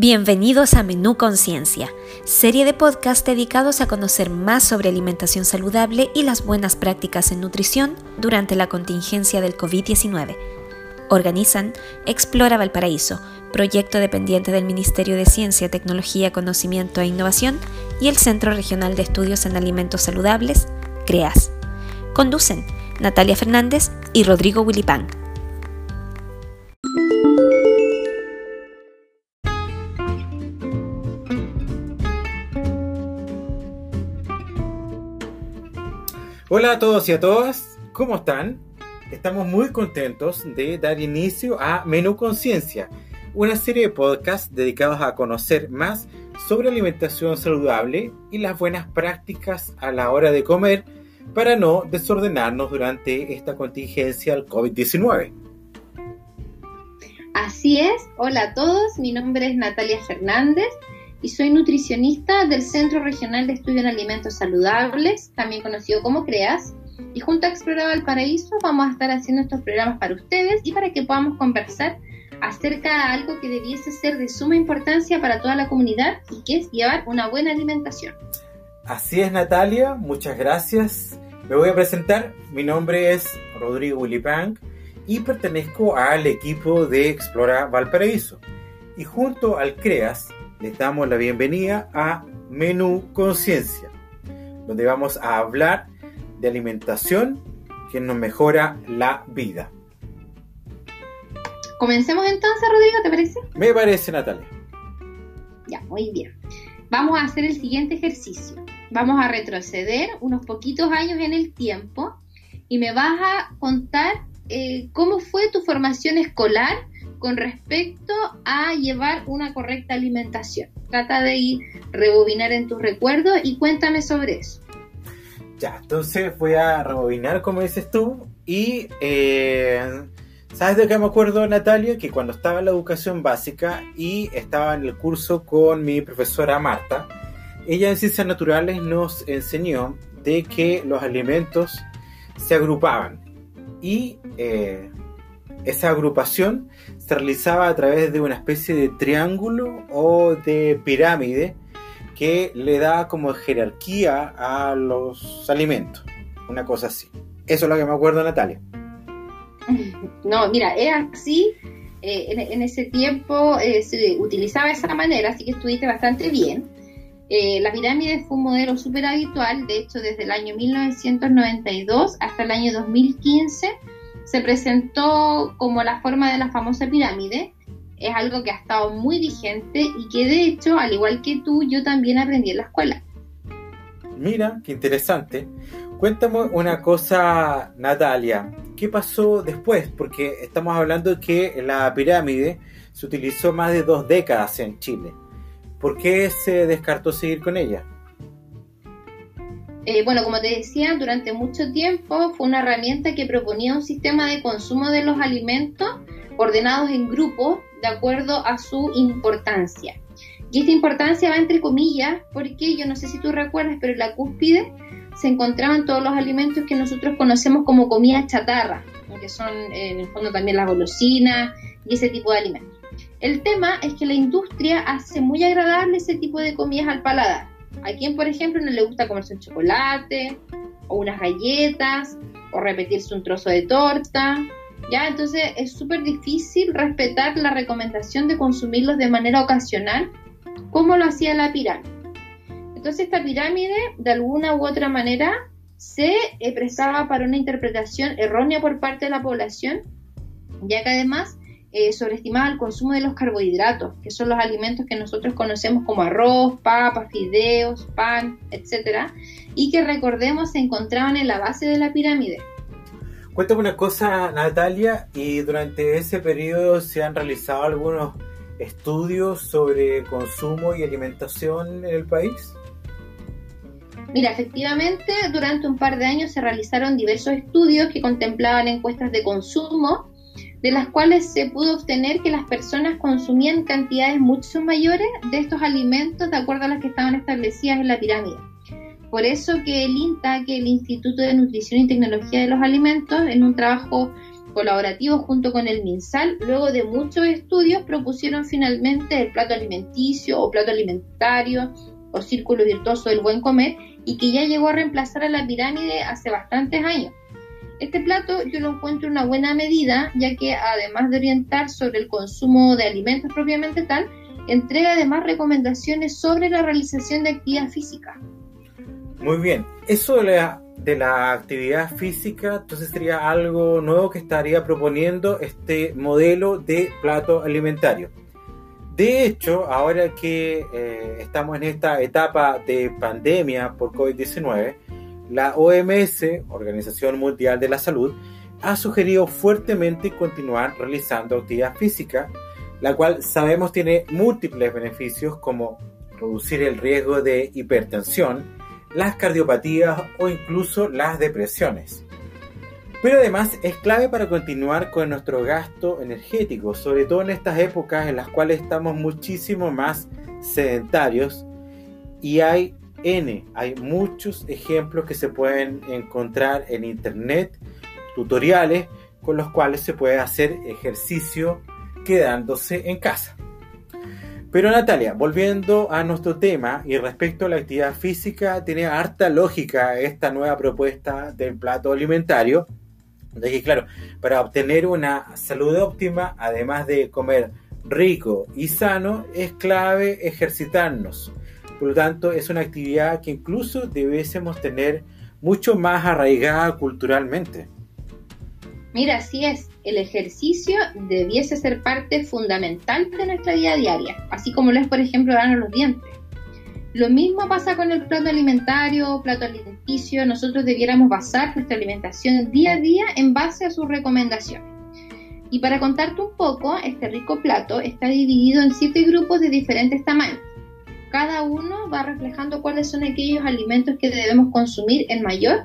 Bienvenidos a Menú Conciencia, serie de podcast dedicados a conocer más sobre alimentación saludable y las buenas prácticas en nutrición durante la contingencia del COVID-19. Organizan Explora Valparaíso, proyecto dependiente del Ministerio de Ciencia, Tecnología, Conocimiento e Innovación y el Centro Regional de Estudios en Alimentos Saludables, CREAS. Conducen Natalia Fernández y Rodrigo Willipán. Hola a todos y a todas, ¿cómo están? Estamos muy contentos de dar inicio a Menú Conciencia, una serie de podcasts dedicados a conocer más sobre alimentación saludable y las buenas prácticas a la hora de comer para no desordenarnos durante esta contingencia al COVID-19. Así es, hola a todos, mi nombre es Natalia Fernández y soy nutricionista del Centro Regional de Estudio en Alimentos Saludables, también conocido como CREAS. Y junto a Explora Valparaíso vamos a estar haciendo estos programas para ustedes y para que podamos conversar acerca de algo que debiese ser de suma importancia para toda la comunidad y que es llevar una buena alimentación. Así es Natalia, muchas gracias. Me voy a presentar, mi nombre es Rodrigo Willipang y pertenezco al equipo de Explora Valparaíso. Y junto al CREAS les damos la bienvenida a Menú Conciencia, donde vamos a hablar de alimentación que nos mejora la vida. Comencemos entonces, Rodrigo, ¿te parece? Me parece, Natalia. Ya, muy bien. Vamos a hacer el siguiente ejercicio. Vamos a retroceder unos poquitos años en el tiempo y me vas a contar eh, cómo fue tu formación escolar con respecto a llevar una correcta alimentación. Trata de ir rebobinar en tus recuerdos y cuéntame sobre eso. Ya, entonces voy a rebobinar como dices tú y eh, ¿sabes de qué me acuerdo Natalia? Que cuando estaba en la educación básica y estaba en el curso con mi profesora Marta, ella en ciencias naturales nos enseñó de que los alimentos se agrupaban y eh, esa agrupación se a través de una especie de triángulo o de pirámide que le da como jerarquía a los alimentos. Una cosa así. Eso es lo que me acuerdo, Natalia. No, mira, es así. Eh, en, ese tiempo eh, se utilizaba esa manera, así que estuviste bastante bien. Eh, la pirámide fue un modelo súper habitual, de hecho desde el año 1992 hasta el año 2015 se presentó como la forma de la famosa pirámide. Es algo que ha estado muy vigente y que de hecho, al igual que tú, yo también aprendí en la escuela. Mira, qué interesante. Cuéntame una cosa, Natalia. ¿Qué pasó después? Porque estamos hablando que la pirámide se utilizó más de dos décadas en Chile. ¿Por qué se descartó seguir con ella? Eh, bueno, como te decía, durante mucho tiempo fue una herramienta que proponía un sistema de consumo de los alimentos ordenados en grupos de acuerdo a su importancia. Y esta importancia va entre comillas porque yo no sé si tú recuerdas, pero en la cúspide se encontraban todos los alimentos que nosotros conocemos como comida chatarra, que son en el fondo también las golosinas y ese tipo de alimentos. El tema es que la industria hace muy agradable ese tipo de comidas al paladar a quien, por ejemplo, no le gusta comerse un chocolate o unas galletas o repetirse un trozo de torta. ¿Ya? Entonces es súper difícil respetar la recomendación de consumirlos de manera ocasional, como lo hacía la pirámide. Entonces esta pirámide, de alguna u otra manera, se prestaba para una interpretación errónea por parte de la población, ya que además eh, sobreestimaba el consumo de los carbohidratos, que son los alimentos que nosotros conocemos como arroz, papas, fideos, pan, etcétera, y que recordemos se encontraban en la base de la pirámide. Cuéntame una cosa, Natalia, y durante ese periodo se han realizado algunos estudios sobre consumo y alimentación en el país. Mira, efectivamente, durante un par de años se realizaron diversos estudios que contemplaban encuestas de consumo de las cuales se pudo obtener que las personas consumían cantidades mucho mayores de estos alimentos de acuerdo a las que estaban establecidas en la pirámide. Por eso que el INTA, que el Instituto de Nutrición y Tecnología de los Alimentos, en un trabajo colaborativos junto con el MinSal, luego de muchos estudios, propusieron finalmente el plato alimenticio o plato alimentario o círculo virtuoso del buen comer y que ya llegó a reemplazar a la pirámide hace bastantes años. Este plato yo lo encuentro una buena medida, ya que además de orientar sobre el consumo de alimentos propiamente tal, entrega además recomendaciones sobre la realización de actividad física. Muy bien, eso de la, de la actividad física, entonces sería algo nuevo que estaría proponiendo este modelo de plato alimentario. De hecho, ahora que eh, estamos en esta etapa de pandemia por COVID-19, la OMS, Organización Mundial de la Salud, ha sugerido fuertemente continuar realizando actividad física, la cual sabemos tiene múltiples beneficios como reducir el riesgo de hipertensión, las cardiopatías o incluso las depresiones. Pero además es clave para continuar con nuestro gasto energético, sobre todo en estas épocas en las cuales estamos muchísimo más sedentarios y hay N, hay muchos ejemplos que se pueden encontrar en internet, tutoriales con los cuales se puede hacer ejercicio quedándose en casa. Pero Natalia, volviendo a nuestro tema y respecto a la actividad física, tiene harta lógica esta nueva propuesta del plato alimentario de que, claro, para obtener una salud óptima, además de comer rico y sano, es clave ejercitarnos. Por lo tanto, es una actividad que incluso debiésemos tener mucho más arraigada culturalmente. Mira, así es, el ejercicio debiese ser parte fundamental de nuestra vida diaria, así como lo es, por ejemplo, darnos los dientes. Lo mismo pasa con el plato alimentario, plato alimenticio. Nosotros debiéramos basar nuestra alimentación día a día en base a sus recomendaciones. Y para contarte un poco, este rico plato está dividido en siete grupos de diferentes tamaños. Cada uno va reflejando cuáles son aquellos alimentos que debemos consumir en mayor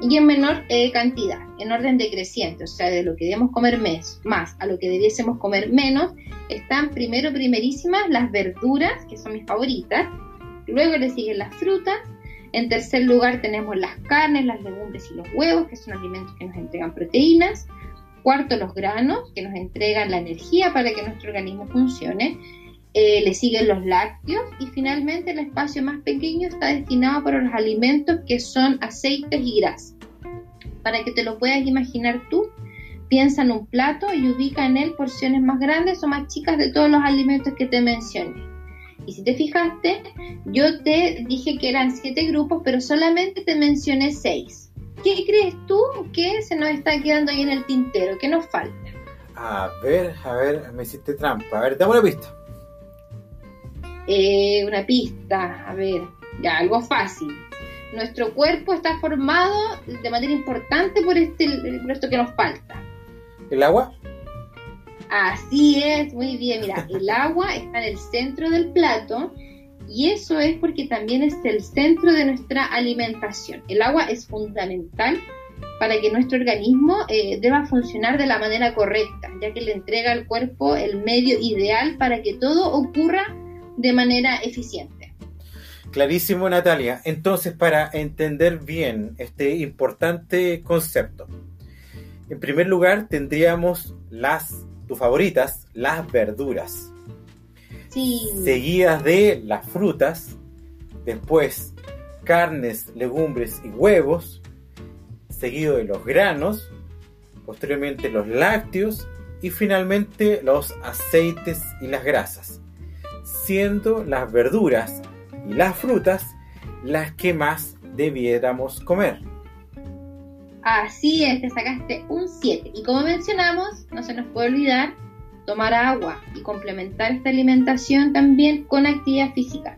y en menor eh, cantidad, en orden decreciente, o sea, de lo que debemos comer más a lo que debiésemos comer menos, están primero primerísimas las verduras, que son mis favoritas, Luego le siguen las frutas. En tercer lugar tenemos las carnes, las legumbres y los huevos, que son alimentos que nos entregan proteínas. Cuarto, los granos, que nos entregan la energía para que nuestro organismo funcione. Eh, le siguen los lácteos y finalmente el espacio más pequeño está destinado para los alimentos que son aceites y grasas. Para que te lo puedas imaginar tú, piensa en un plato y ubica en él porciones más grandes o más chicas de todos los alimentos que te mencioné. Y si te fijaste, yo te dije que eran siete grupos, pero solamente te mencioné seis. ¿Qué crees tú que se nos está quedando ahí en el tintero? ¿Qué nos falta? A ver, a ver, me hiciste trampa. A ver, dame una pista. Eh, una pista, a ver, ya, algo fácil. Nuestro cuerpo está formado de manera importante por, este, por esto que nos falta. ¿El agua? Así es, muy bien. Mira, el agua está en el centro del plato y eso es porque también es el centro de nuestra alimentación. El agua es fundamental para que nuestro organismo eh, deba funcionar de la manera correcta, ya que le entrega al cuerpo el medio ideal para que todo ocurra de manera eficiente. Clarísimo, Natalia. Entonces, para entender bien este importante concepto, en primer lugar tendríamos las favoritas, las verduras. Seguidas de las frutas, después carnes, legumbres y huevos, seguido de los granos, posteriormente los lácteos y finalmente los aceites y las grasas, siendo las verduras y las frutas las que más debiéramos comer. Así es, te sacaste un 7. Y como mencionamos, no se nos puede olvidar tomar agua y complementar esta alimentación también con actividad física.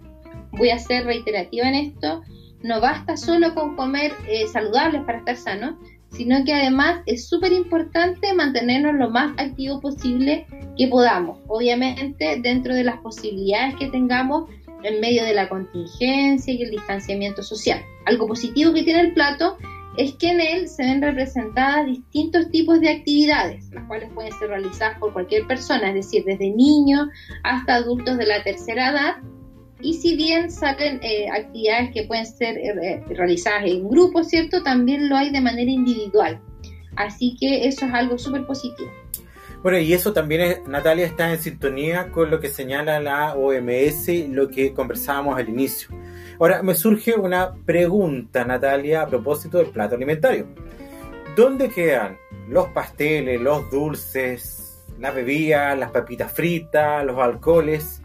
Voy a ser reiterativa en esto. No basta solo con comer eh, saludables para estar sano, sino que además es súper importante mantenernos lo más activo posible que podamos. Obviamente dentro de las posibilidades que tengamos en medio de la contingencia y el distanciamiento social. Algo positivo que tiene el plato es que en él se ven representadas distintos tipos de actividades, las cuales pueden ser realizadas por cualquier persona, es decir, desde niños hasta adultos de la tercera edad. Y si bien salen eh, actividades que pueden ser eh, realizadas en grupo, ¿cierto? También lo hay de manera individual. Así que eso es algo súper positivo. Bueno, y eso también, es, Natalia, está en sintonía con lo que señala la OMS, lo que conversábamos al inicio. Ahora, me surge una pregunta, Natalia, a propósito del plato alimentario. ¿Dónde quedan los pasteles, los dulces, las bebidas, las papitas fritas, los alcoholes?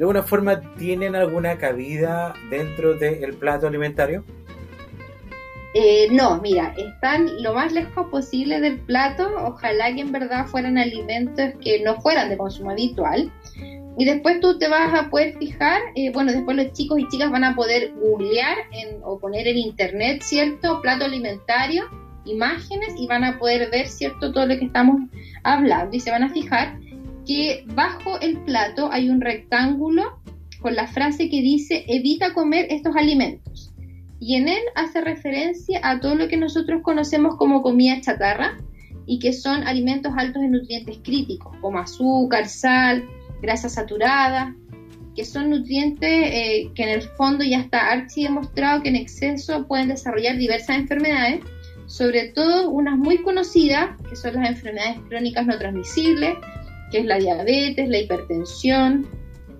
¿De alguna forma tienen alguna cabida dentro del plato alimentario? Eh, no, mira, están lo más lejos posible del plato. Ojalá que en verdad fueran alimentos que no fueran de consumo habitual. Y después tú te vas a poder fijar, eh, bueno, después los chicos y chicas van a poder googlear o poner en internet, ¿cierto? Plato alimentario, imágenes y van a poder ver, ¿cierto? Todo lo que estamos hablando y se van a fijar que bajo el plato hay un rectángulo con la frase que dice evita comer estos alimentos y en él hace referencia a todo lo que nosotros conocemos como comida chatarra y que son alimentos altos en nutrientes críticos, como azúcar, sal, grasa saturada, que son nutrientes eh, que en el fondo ya está archi demostrado que en exceso pueden desarrollar diversas enfermedades, sobre todo unas muy conocidas, que son las enfermedades crónicas no transmisibles, que es la diabetes, la hipertensión,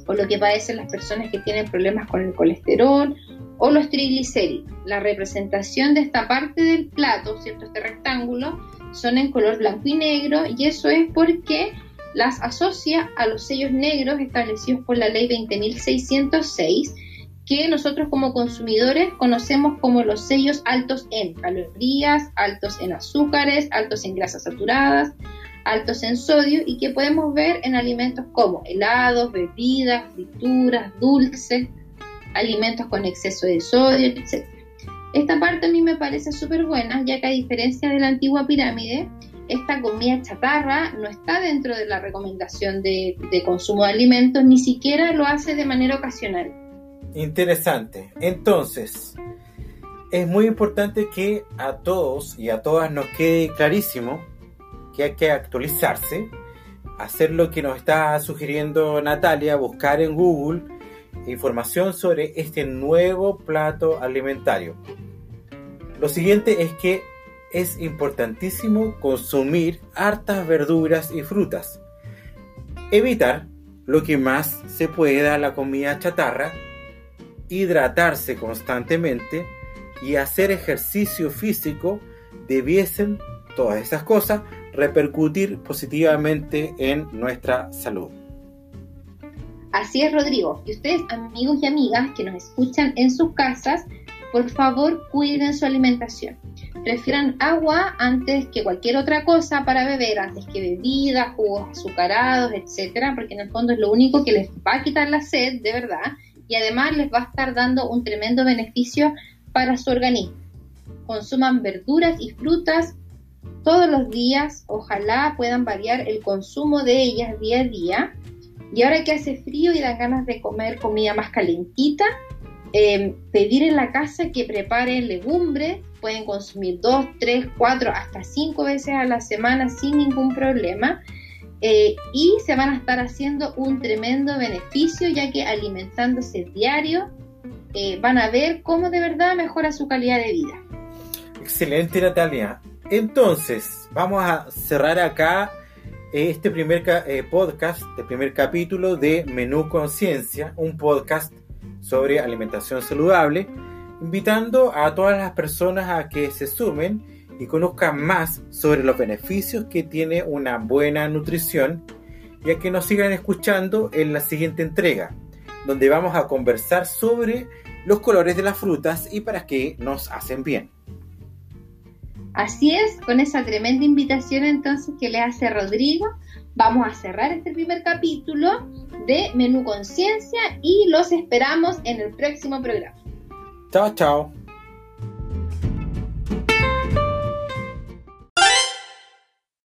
o lo que padecen las personas que tienen problemas con el colesterol o los triglicéridos. La representación de esta parte del plato, ¿cierto? Este rectángulo, son en color blanco y negro y eso es porque las asocia a los sellos negros establecidos por la ley 20.606 que nosotros como consumidores conocemos como los sellos altos en calorías, altos en azúcares, altos en grasas saturadas, altos en sodio y que podemos ver en alimentos como helados, bebidas, frituras, dulces, alimentos con exceso de sodio, etc. Esta parte a mí me parece súper buena, ya que a diferencia de la antigua pirámide, esta comida chatarra no está dentro de la recomendación de, consumo de alimentos, ni siquiera lo hace de manera ocasional. Interesante. Entonces, es muy importante que a todos y a todas nos quede clarísimo que hay que actualizarse, hacer lo que nos está sugiriendo Natalia, buscar en Google información sobre este nuevo plato alimentario. Lo siguiente es que es importantísimo consumir hartas verduras y frutas. Evitar lo que más se pueda la comida chatarra, hidratarse constantemente y hacer ejercicio físico debiesen todas esas cosas repercutir positivamente en nuestra salud. Así es, Rodrigo. Y ustedes, amigos y amigas que nos escuchan en sus casas, por favor cuiden su alimentación. Prefieran agua antes que cualquier otra cosa para beber, antes que bebidas, jugos azucarados, etcétera, porque en el fondo es lo único que les va a quitar la sed, de verdad, y además les va a estar dando un tremendo beneficio para su organismo. Consuman verduras y frutas todos los días, ojalá puedan variar el consumo de ellas día a día y ahora que hace frío y dan ganas de comer comida más calentita, em, pedir en la casa que preparen legumbres, pueden consumir dos, tres, cuatro, hasta cinco veces a la semana sin ningún problema. Eh, y se van a estar haciendo un tremendo beneficio ya que alimentándose diario eh, van a ver cómo de verdad mejora su calidad de vida. Excelente Natalia. Entonces, vamos a cerrar acá este primer eh, podcast, este primer capítulo de Menú Conciencia, un podcast sobre alimentación saludable, invitando a todas las personas a que se sumen y conozcan más sobre los beneficios que tiene una buena nutrición y a que nos sigan escuchando en la siguiente entrega, donde vamos a conversar sobre los colores de las frutas y para qué nos hacen bien. Así es, con esa tremenda invitación entonces que le hace Rodrigo, vamos a cerrar este primer capítulo de Menú Conciencia y los esperamos en el próximo programa. Chao, chao.